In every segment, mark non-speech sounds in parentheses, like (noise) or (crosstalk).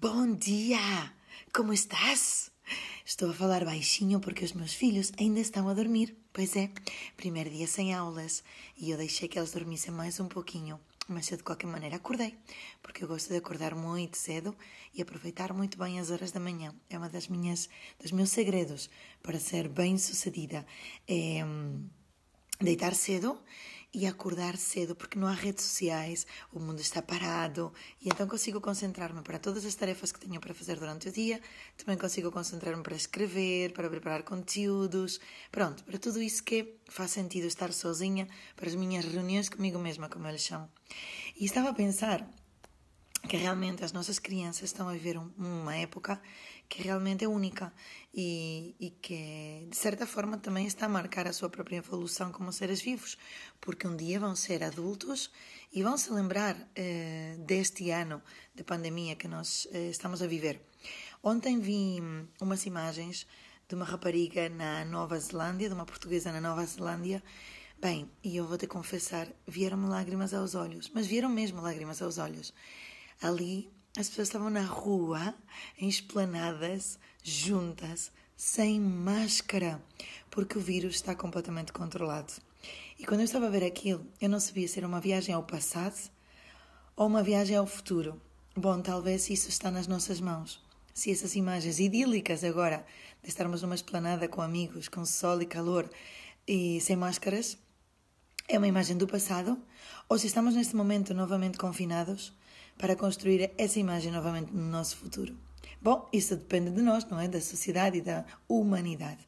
Bom dia! Como estás? Estou a falar baixinho porque os meus filhos ainda estão a dormir. Pois é, primeiro dia sem aulas e eu deixei que eles dormissem mais um pouquinho. Mas eu de qualquer maneira acordei, porque eu gosto de acordar muito cedo e aproveitar muito bem as horas da manhã. É uma das minhas, dos meus segredos para ser bem sucedida. É hum, deitar cedo e acordar cedo, porque não há redes sociais, o mundo está parado e então consigo concentrar-me para todas as tarefas que tenho para fazer durante o dia, também consigo concentrar-me para escrever, para preparar conteúdos, pronto, para tudo isso que faz sentido estar sozinha, para as minhas reuniões comigo mesma, como eu lhe chamo. E estava a pensar que realmente as nossas crianças estão a viver uma época que realmente é única e, e, que, de certa forma, também está a marcar a sua própria evolução como seres vivos, porque um dia vão ser adultos e vão se lembrar eh, deste ano de pandemia que nós eh, estamos a viver. Ontem vi umas imagens de uma rapariga na Nova Zelândia, de uma portuguesa na Nova Zelândia. Bem, e eu vou te confessar, vieram-me lágrimas aos olhos, mas vieram mesmo lágrimas aos olhos. Ali as pessoas estavam na rua, em esplanadas, juntas, sem máscara, porque o vírus está completamente controlado. E quando eu estava a ver aquilo, eu não sabia se era uma viagem ao passado ou uma viagem ao futuro. Bom, talvez isso está nas nossas mãos. Se essas imagens idílicas agora de estarmos numa esplanada com amigos, com sol e calor e sem máscaras, é uma imagem do passado, ou se estamos neste momento novamente confinados para construir essa imagem novamente no nosso futuro. Bom, isso depende de nós, não é? Da sociedade e da humanidade.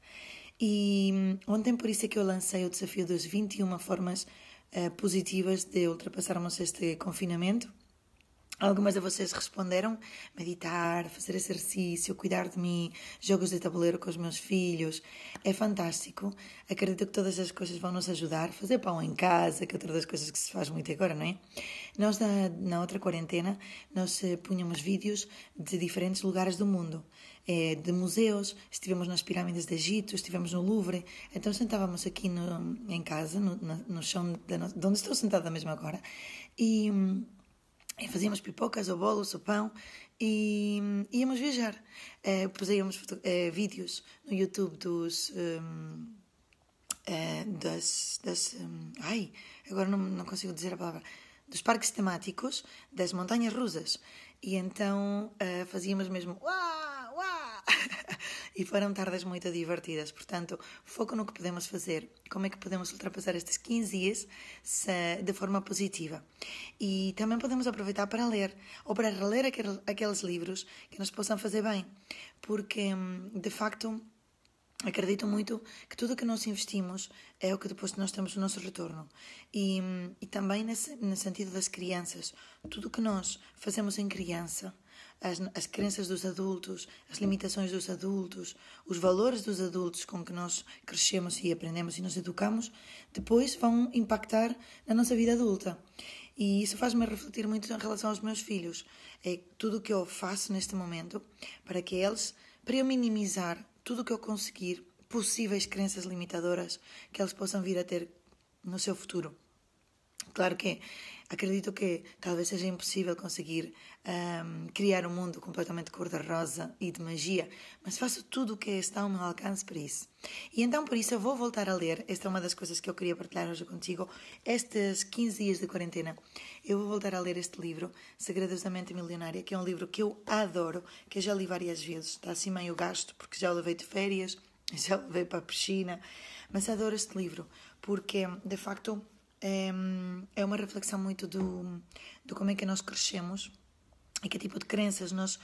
E hum, ontem, por isso é que eu lancei o desafio das 21 formas uh, positivas de ultrapassarmos este confinamento. Algumas de vocês responderam meditar, fazer exercício, cuidar de mim, jogos de tabuleiro com os meus filhos. É fantástico. Acredito que todas as coisas vão nos ajudar. Fazer pão em casa, que é outra das coisas que se faz muito agora, não é? Nós, na, na outra quarentena, nós uh, punhamos vídeos de diferentes lugares do mundo. É, de museus, estivemos nas pirâmides de Egito, estivemos no Louvre. Então sentávamos aqui no, em casa, no, no chão de, de onde estou sentada mesmo agora, e hum, fazíamos pipocas, ou bolos, ou pão e íamos viajar. Uh, uh, vídeos no YouTube dos. Um, uh, das. das um, ai, agora não, não consigo dizer a palavra. Dos parques temáticos das montanhas rusas. E então fazíamos mesmo. Uá! E foram tardes muito divertidas. Portanto, foco no que podemos fazer, como é que podemos ultrapassar estes 15 dias de forma positiva. E também podemos aproveitar para ler ou para reler aqueles livros que nos possam fazer bem, porque hum, de facto acredito muito que tudo o que nós investimos é o que depois nós temos o nosso retorno. E, hum, e também nesse, no sentido das crianças, tudo o que nós fazemos em criança as, as crenças dos adultos, as limitações dos adultos, os valores dos adultos com que nós crescemos e aprendemos e nos educamos, depois vão impactar na nossa vida adulta. E isso faz-me refletir muito em relação aos meus filhos. É tudo o que eu faço neste momento para que eles, para eu minimizar tudo o que eu conseguir, possíveis crenças limitadoras que eles possam vir a ter no seu futuro. Claro que acredito que talvez seja impossível conseguir um, criar um mundo completamente cor-de-rosa e de magia, mas faço tudo o que está ao meu alcance para isso. E então, por isso, eu vou voltar a ler. Esta é uma das coisas que eu queria partilhar hoje contigo. Estes 15 dias de quarentena, eu vou voltar a ler este livro, Segredos da Mente Milionária, que é um livro que eu adoro, que eu já li várias vezes. Está assim meio gasto, porque já o levei de férias, (laughs) já o levei para a piscina, mas adoro este livro, porque, de facto, é, é uma reflexão muito do, do como é que nós crescemos e que tipo de crenças nós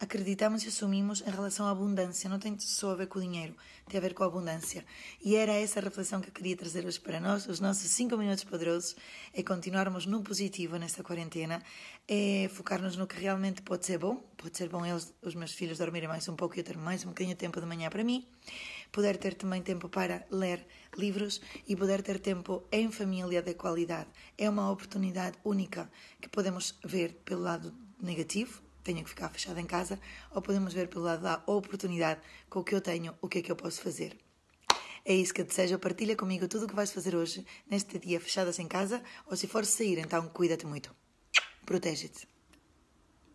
acreditamos e assumimos em relação à abundância. Não tem só a ver com o dinheiro, tem a ver com a abundância. E era essa a reflexão que eu queria trazer hoje para nós. Os nossos 5 minutos poderosos é continuarmos no positivo nesta quarentena, é focarmos no que realmente pode ser bom. Pode ser bom eles, os meus filhos dormirem mais um pouco e eu ter mais um bocadinho de tempo de manhã para mim. Poder ter também tempo para ler livros e poder ter tempo em família de qualidade. É uma oportunidade única que podemos ver pelo lado negativo, tenho que ficar fechada em casa, ou podemos ver pelo lado da oportunidade, com o que eu tenho, o que é que eu posso fazer. É isso que eu desejo. Partilha comigo tudo o que vais fazer hoje, neste dia fechadas em casa, ou se for sair, então cuida-te muito. Protege-te.